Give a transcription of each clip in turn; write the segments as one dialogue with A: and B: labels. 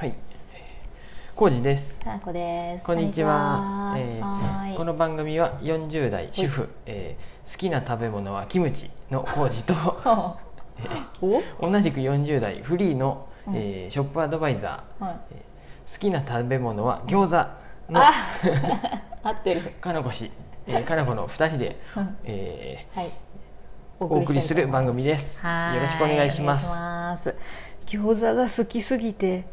A: はい。コウジです。
B: さあこです。
A: こんにちは。えーこの番組は40代主婦、えー好きな食べ物はキムチのコウジと、
B: お、
A: 同じく40代フリーの、
B: うん
A: えーショップアドバイザ
B: はい。
A: ー、えー好きな食べ物は餃子の
B: あ、合ってる。
A: かなこ氏、えー、かなこの2人で、
B: うん
A: え
B: はい。
A: ーお送りする番組です。
B: はい
A: よろしくお願いします。
B: お願いします餃子が好きすぎて。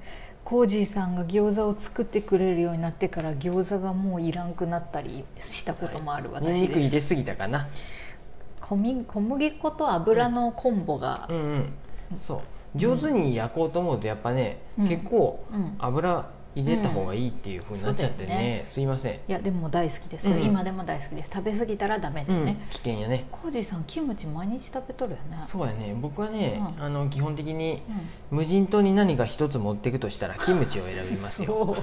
B: コージーさんが餃子を作ってくれるようになってから餃子がもういらんくなったりしたこともある私です、
A: 入れすぎたかな。
B: 小麦小麦粉と油のコンボが
A: うんうん。そう。上手に焼こうと思うとやっぱね、
B: うん
A: 結構
B: うん
A: 油入れた方がいいっていう風になっちゃってね,、
B: うんね。
A: すいません、
B: いやでも大好きです、
A: うん。
B: 今でも大好きです。食べ過ぎたらダメって
A: うん
B: ね、
A: 危険やね。
B: コージーさんキムチ毎日食べとるよね。
A: そうやね。僕はね、
B: うん。
A: あの基本的に
B: うん。
A: 無人島に何か一つ持っていくとしたらキムチを選びますよ。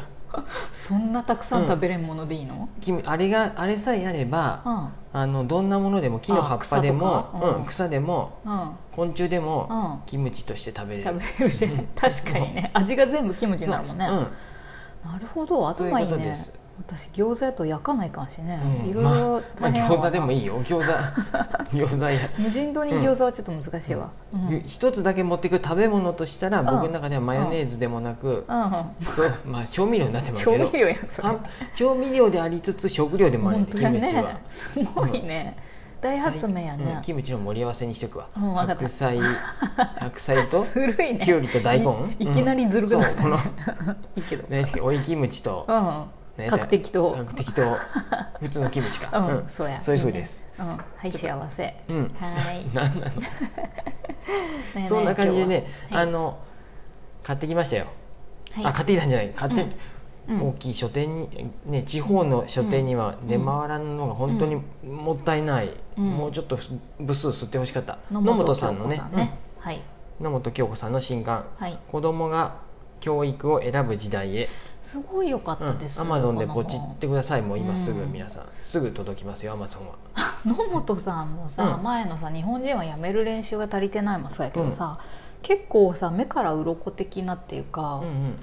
B: そんなたくさん食べれんものでいいの、
A: キムあれがあれさえあれば、
B: うん。
A: あのどんなものでも木の葉っぱでも
B: あ草うん
A: うん。草でも
B: うん。
A: 昆虫でも、
B: うん。
A: キムチとして食べれる。
B: 食べれる。ね確かにね。味が全部キムチになるもんね、なるほど頭いいね。私餃子やと焼かないかんしね、
A: うん
B: い。ろいろ
A: まあ、まあ
B: 大変やわ。な
A: 餃子でもいいよ。餃子 餃子や。
B: 無人島に餃子はちょっと難しいわ。うん、うん。
A: 一つだけ持っていく食べ物としたら、
B: ん。
A: 僕の中ではマヨネーズでもなく、
B: うん。
A: そうまあ調味料になってますけど。
B: 調味料やんそれ。
A: あ調味料でありつつ食料でもあるキムチは。
B: ね、すごいね、大発明や
A: うん
B: ね、
A: キムチの盛り合わせにしておくわ、
B: うん
A: 白菜白菜と
B: ずるいね。
A: きゅうりと大根。
B: いいきなりずるくなる、
A: うんそうこの
B: いいけど。
A: ね追いキムチと、
B: うん。
A: ね
B: 角的と。
A: 角的と普通のキムチか、
B: うん、そうや。
A: そういう風です。
B: いいね。うんはい幸せ。
A: うん。
B: はい。
A: なんなのそんな感じでね、
B: は。
A: あの買ってきましたよ、
B: はい。
A: あ買ってきたんじゃない。買って、
B: うん
A: 大きい書店に、ね、地方の書店には出回らんのが本当にもったいない、
B: うん。
A: もうちょっと部数吸ってほしかった、
B: 野
A: 野本
B: 本
A: さんのね。
B: はい。
A: うん。野本京子さんの新刊。
B: はい「
A: 子供が教育を選ぶ時代へ。
B: すごい良かったです
A: アマゾンでポチってくださいもう今すぐ
B: うん。
A: 皆さん、すぐ届きますよアマゾンは。
B: 野本さんのさ、
A: うん。
B: 前のさ日本人はやめる練習が足りてないもそうやけどさ、結構さ目から鱗的なっていうか、
A: うんうん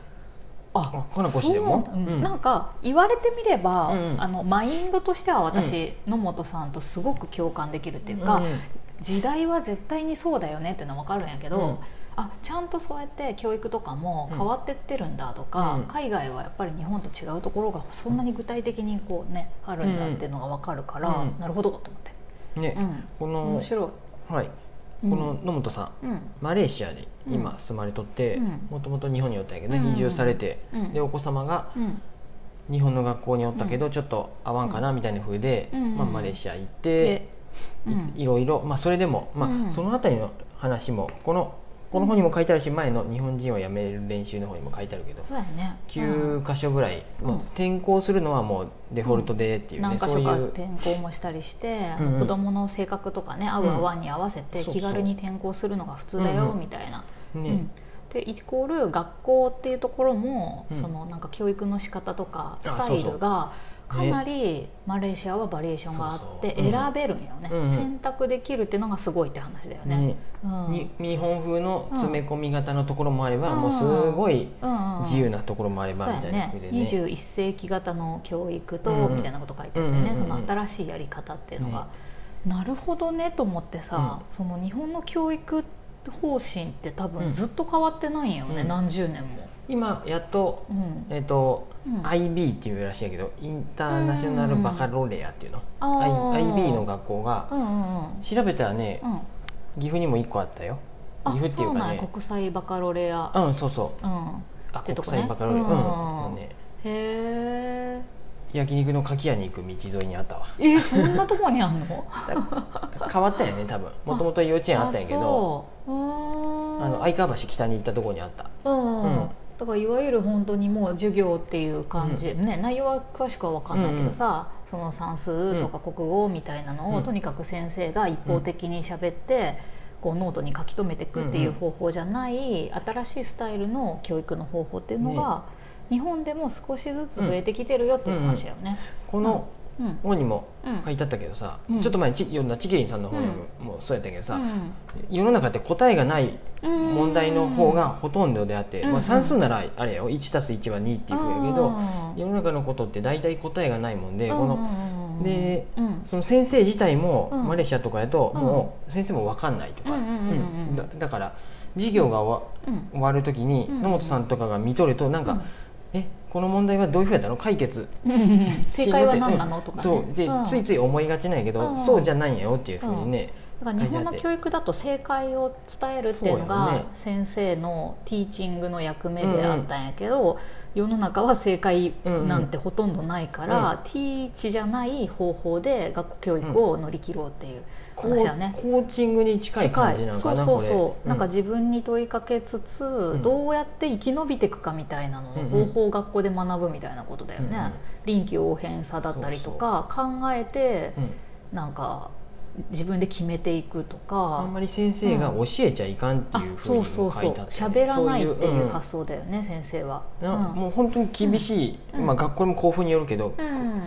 B: あ
A: あかなこ氏でも？
B: そううん。
A: うん。
B: なんか言われてみれば、
A: うんうん。
B: あのマインドとしては私、野本さんとすごく共感できるっていうか、
A: うんうん。
B: 時代は絶対にそうだよねっていうのは分かるんやけど、
A: うん。
B: あちゃんとそうやって教育とかも変わってってるんだとか、
A: うん。
B: 海外はやっぱり日本と違うところがそんなに具体的にこう、ね、あるんだっていうのが分かるから、
A: うん。
B: なるほどと思って、
A: ね、
B: うん、
A: この
B: 面白い、
A: はいこの野本さん、
B: うん。
A: マレーシアで今
B: うん。
A: 住まれとって
B: うん。
A: もともと日本におったんやけどね、
B: うん。
A: 移住されて、
B: うん。
A: でお子様が
B: うん。
A: 日本の学校におったけど、ちょっと合わんかなみたいな風で、
B: うん。
A: まあ、マレーシア行っていいろいろ、まあ、それでも、まあ
B: うん。
A: その辺りの話もこのこの本にも書いてあるし前の「日本人を辞める練習」の方にも書いてあるけど
B: そうやね。
A: 9箇所ぐらい、
B: うん。
A: もう転校するのはもうデフォルトでっていうね、
B: 何箇所か転校もしたりして、あ
A: うんうん。
B: の子供の性格とかね合う合わんに合わせて気軽に転校するのが普通だよみたいな。
A: ね、
B: うん。でイコール学校っていうところも、
A: うん。
B: そのなんか教育の仕方とかスタイルがか
A: ね
B: なりマレーシアはバリエーションがあって選べるんよね、選択できるっていうのがすごいって話だよね。
A: ね。
B: うん。
A: に日本風の詰め込み型のところもあれば、
B: うん。
A: もうすごい自由なところもあればみたいな
B: ね。
A: ね。
B: 21世紀型の教育と、みたいなこと書いてあってね、その新しいやり方っていうのが、なるほどねと思ってさ、その日本の教育方針って多
A: うん。
B: 分ずっと変わってないんよね、
A: うん。
B: 何十年も。
A: 今やっと,、
B: うん。
A: えっと
B: うん。
A: IB っていうらしいけどインターナショナルバカロレアっていうの、I- IB の学校が調べたらね、
B: うん。
A: 岐阜にも1個あったよ。
B: あ
A: 岐阜っていうかね
B: や国際バカロレア、
A: うんそうそう。
B: うん、
A: あ国際バカロレア、
B: うん。へ
A: 焼肉のかき屋に行く道沿いにあったわ。
B: ええー、そんなとこにあんの？
A: 変わったよね多分。もともと幼稚園あったんやけど。
B: あ
A: の相川橋北に行ったところにあった。
B: うん
A: うん
B: だからいわゆる本当にもう授業っていう感じ、ね、内容は詳しくは分かんないけどさ、その算数とか国語みたいなのを、
A: うん。
B: とにかく先生が一方的に喋って、こうノートに書き留めていくっていう方法じゃない、新しいスタイルの教育の方法っていうのが、日本でも少しずつ増えてきてるよっていう話だよね。
A: この、
B: うんうん。
A: 本にも
B: うん。
A: 書いてあったけどさ、
B: うん。
A: ちょっと前にち読んだチキリンさんの本もそうやったけどさ、
B: うん。
A: 世の中って答えがない問題の方がほとんどであって、
B: うん
A: まあ、算数ならあれよ 1+1 は2っていうふうやけど、
B: うん
A: 世の中のことって大体答えがないもんで、
B: うん
A: この
B: うん
A: で
B: うん。
A: その先生自体も、
B: うん。
A: マレーシアとかやと、
B: うん。
A: もう先生も分かんないとか、
B: うんうんうんうん。
A: うん。だだから授業が終わる時に
B: うん。
A: 野本さんとかが見とるとなんか、えこの問題はどういうふうやったの解決？
B: うんうんうん。正解は何なの？とかね。
A: そう。で、
B: うん。
A: ついつい思いがちなんやけど、
B: うん。
A: そうじゃないんやよっていうふうにね、
B: だから日本の教育だと正解を伝えるっていうのが
A: ね。
B: 先生のティーチングの役目であったんやけど、世の中は正解なんてほとんどないから、ティーチじゃない方法で学校教育を乗り切ろうっていう
A: コ
B: 話だね。
A: ーコーチングに近い感じなの
B: そう
A: かな
B: そうそう、
A: これ。
B: なんか自分に問いかけつつ、
A: ん。
B: どうやって生き延びていくかみたいなのの方法を学校で学ぶみたいなことだよね、臨機応変さだったりとか考えて
A: うん。
B: なんか自分で決めていくとか。
A: あんまり先生が教えちゃいかんって
B: あ
A: いうふうに書いうてあったね
B: 喋らないっていう
A: うん
B: 発想だよね、先生は、
A: な
B: うん。
A: もう本当に厳しい、
B: うん。
A: まあ、学校も校風によるけど、
B: うん。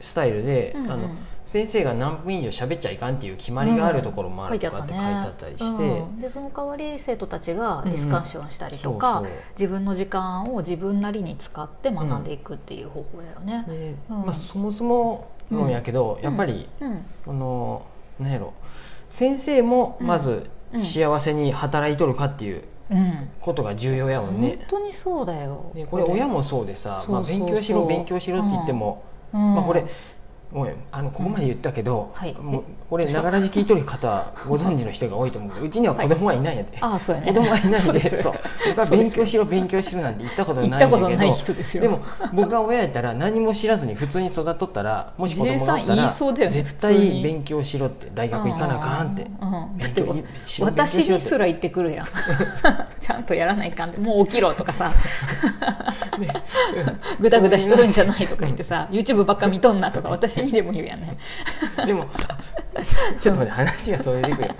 A: スタイルで、
B: うんうん。
A: あの先生が何分以上喋っちゃいかんっていう決まりがあるところもあるとかって書いてあったりして、
B: うん。でその代わり生徒たちがディスカッションしたりとか、
A: そうそう。
B: 自分の時間を自分なりに使って学んでいくっていう方法だよね。
A: まあ、そもそも論やけど、やっぱり、
B: うん。
A: このなんやろ。先生もまず
B: うん。
A: 幸せに働いとるかっていう
B: うん。
A: ことが重要やもん
B: 本
A: ね。
B: 当にそうだよ。
A: でこれ親もそうでさ、まあ、勉強しろ勉強しろって言っても、
B: うん、
A: まあ、これごめん。あのここまで言ったけど、
B: はい。
A: もうこれながらじ聞いとる方は ご存知の人が多いと思う。けどうちには子供はいないんやで、
B: ああそうやね。
A: 子供はいないんで。
B: そう。
A: 僕は勉強しろ勉強しろなんて言ったこと
B: 言
A: ないんだけ
B: ったことない
A: ど
B: 人ですよ。
A: でも僕が親やったら何も知らずに普通に育っとったらもし子供がおったら絶対勉強しろって大学行かなあかんって。
B: うんうんだって
A: 勉強しろ勉強
B: 私にすら言ってくるやん。ちゃんとやらないかんってもう起きろとかさ。
A: ね。
B: ぐだぐだしとるんじゃないとか言ってさ YouTube ばっか見とんなとか私にでも言うやんね。
A: でも ちょっと待って話がそれでくる、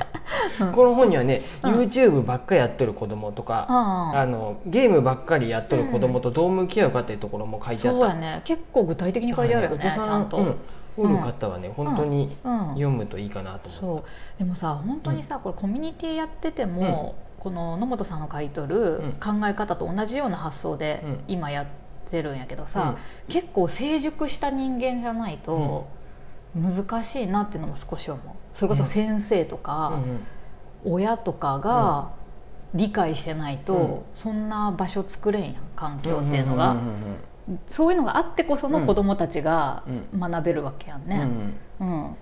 B: うん。
A: この本にはね、
B: うん。
A: YouTube ばっかりやっとる子供とか、
B: うん。
A: あのゲームばっかりやっとる子供とどう向き合うかっていうところも書いてあった、
B: そうやね。結構具体的に書いてあるよねちゃんと、
A: うん。おる方はね、本当に
B: うん。
A: 読むといいかなと思
B: そう。でもさ本当にさ、これコミュニティやってても、この野本さんの書いとる
A: うん。
B: 考え方と同じような発想で
A: うん。
B: 今やってるんやけどさ、結構成熟した人間じゃないと難しいなっていうのも少し思う。それこそ先生と
A: う
B: か、
A: んうん。
B: 親とかが理解してないと、
A: うん。
B: そんな場所作れんやん環境っていうのが、
A: んん
B: そういうのがあってこその子供たちが
A: う
B: 学べるわけやん
A: うん
B: ね、うん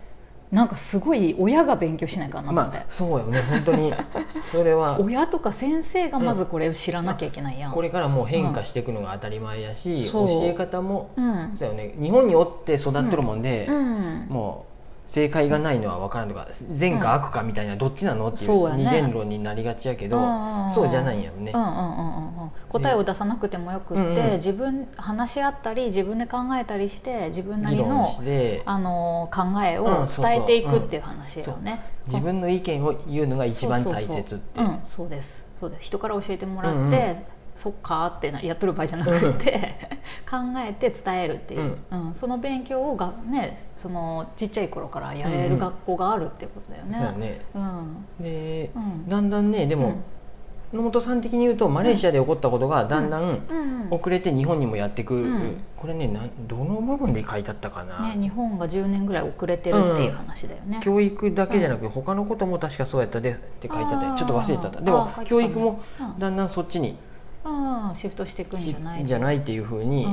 B: なんかすごい親が勉強しないか
A: う
B: なって、
A: まあそうよね本当に。それは。
B: 親とか先生がまずこれを知らなきゃいけないやん、
A: これからもう変化していくのが当たり前やし、
B: そう。
A: 教え方も
B: うん。
A: そうよね。日本におって育っとるもんで、
B: うん。
A: もう正解がないのは分からんとか善か悪かみたいなどっちなのっていう二元論になりがちやけど
B: うん
A: そうじゃないんやろね。
B: 答えを出さなくてもよくって、自分話し合ったり自分で考えたりして自分なりのあの考えを伝えていくっていう話だよね、
A: 自分の意見を言うのが一番大切って
B: そうです。そうです。人から教えてもらって、そっかってなやっとる場合じゃなくて 考えて伝えるっていう、うん。その勉強をが、ね、そのちっちゃい頃からやれる学校があるっていうことだよね。
A: そうやね。
B: うん。
A: で
B: うん。
A: だんだんねでも野本さん的に言うとマレーシアで起こったことがだんだん
B: うん。
A: 遅れて日本にもやってくる、
B: うん。
A: これねなんどの部分で書いてあったかな、
B: ね、日本が10年ぐらい遅れてるっていう話だよね。
A: 教育だけじゃなく他のことも確かそうやったでって書いてあっ
B: あー。
A: てちょっと忘れてた。でも教育も
B: うん。
A: だんだんそっちに
B: うんシフトしていくんじ
A: し
B: ゃない
A: じゃないっていうふうに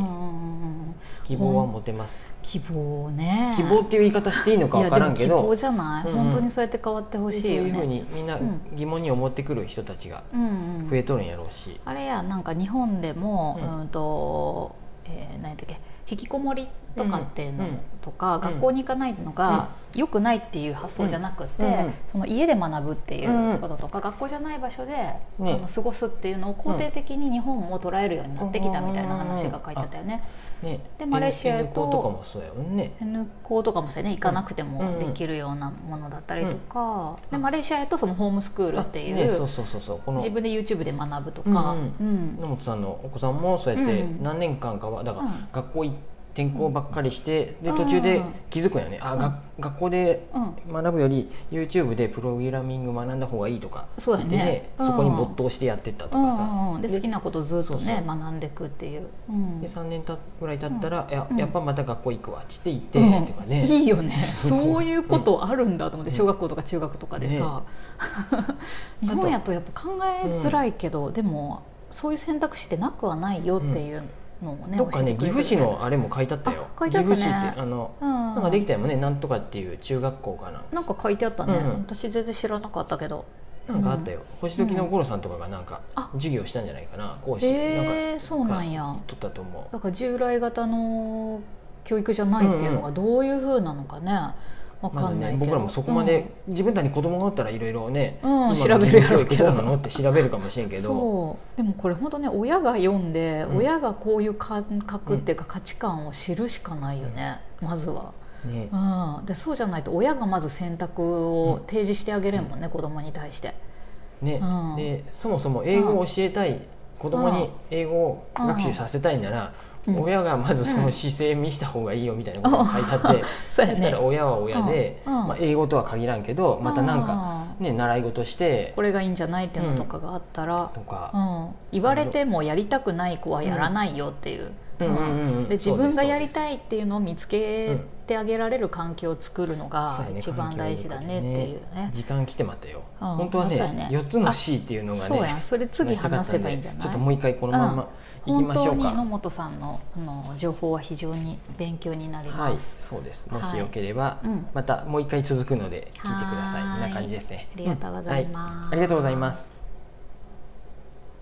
A: 希望は持てます、
B: 希望ね。
A: 希望っていう言い方していいのか分からんけど。
B: 希望じゃない、本当にそうやって変わってほしい
A: そういうふうにみんな
B: うん
A: 疑問に思ってくる人たちが増えとるんやろうし、
B: あれやなんか日本でも、
A: う
B: うんん、と、えー、何やったっけ？引きこもりとかっていうの
A: うん
B: とか、
A: ん
B: 学校に行かないのが良くないっていう発想じゃなくて、その家で学ぶっていうこととか、学校じゃない場所で、
A: ね
B: あの過ごすっていうのを肯定的に日本も捉えるようになってきたみたいな話が書いてあったよね。
A: ね
B: でマレーシア
A: N
B: と
A: 校とかもそうやもんね
B: N 校とかもそうやね行かなくても
A: うん
B: できるようなものだったりとか、でマレーシアやとそのホームスクールっていう、
A: あね、そうそうそうそうこの
B: 自分で YouTube で学ぶとか、
A: うん
B: うん
A: 野本さんのお子さんもそうやって
B: うん
A: 何年間かはだから
B: うん
A: 学校い転校ばっかりしてで
B: うん。
A: 途中で気づくんよね。あ、
B: うん。
A: が学校で
B: うん。
A: 学ぶより YouTube でプログラミング学んだ方がいいとか
B: そうだね。
A: そこに没頭してやってったと
B: うん
A: かさ、
B: で
A: で
B: 好きなことずっとね学んでいくっていう、うん。
A: で3年たぐらい経ったら、いや
B: うん。
A: やっぱまた学校行くわって言って行って、かね。
B: いいよね。そう。いうことあるんだと思って小学校とか中学とかでさ、日本やとやっぱ考えづらいけど、でもそういう選択肢ってなくはないよっていうのをね、
A: どっかね岐阜市のあれも書いてあったよ。
B: あ書いてあったね。
A: 岐阜市ってあの、
B: うん。
A: なんかできたよね。なんとかっていう中学校かな。
B: なんか書いてあったね、
A: うんうん。
B: 私全然知らなかったけど。
A: なんかあったよ、星時の五郎さんとかがなんか
B: あ。
A: 授業したんじゃないかな。講師
B: へ
A: なんか
B: えそうなんや。
A: 取ったと思う。
B: だから従来型の教育じゃないっていうのがどういうふうなのかね、わ
A: まだ
B: かんない
A: ね僕らもそこまで、自分たちに子供がおったらいろいろね、
B: うん。
A: 今
B: 調べるやろうけど
A: なのって調べるかもしれんけど。
B: そう。でもこれ本当ね親が読んで、
A: うん。
B: 親がこういう感覚っていうか価値観を知るしかないよね、まずは、
A: ね。
B: うん、でそうじゃないと親がまず選択を提示してあげれんもんね、子供に対して。
A: ね。
B: うん。
A: でそもそも英語を教えたい、子供に英語を学習させたいなら、
B: うん
A: 親がまずその姿勢見した方がいいよみたいなことが書いてあって、
B: そうやね。
A: だったら親は親で、まあ、英語とは限らんけどまたなんか、
B: か
A: ね、習い事して
B: これがいいんじゃないっていうのとかがあったら、
A: とか。
B: う、ん。言われてもやりたくない子はやらないよっていう、
A: うんうんうんうん。
B: で自分がやり
A: い
B: たいっていうのを見つけてあげられる環境を作るのが一番大事だねっていうね。
A: 時間来てまったよ、
B: うん。
A: 本当はね
B: そうやね。
A: 4つの C っていうのがね
B: そうやん。それ次話せばいいんじゃない？
A: ちょっともう一回このまま行きましょうか、
B: 本当に野本さんのあの情報は非常に勉強になり
A: はい
B: ます、
A: そうです。も
B: はい。
A: しよければ、
B: うん。
A: またもう一回続くので聞いてくださ
B: い。
A: こんな感じですね。
B: ありがとうございます。
A: ん。はい。ありがとうございます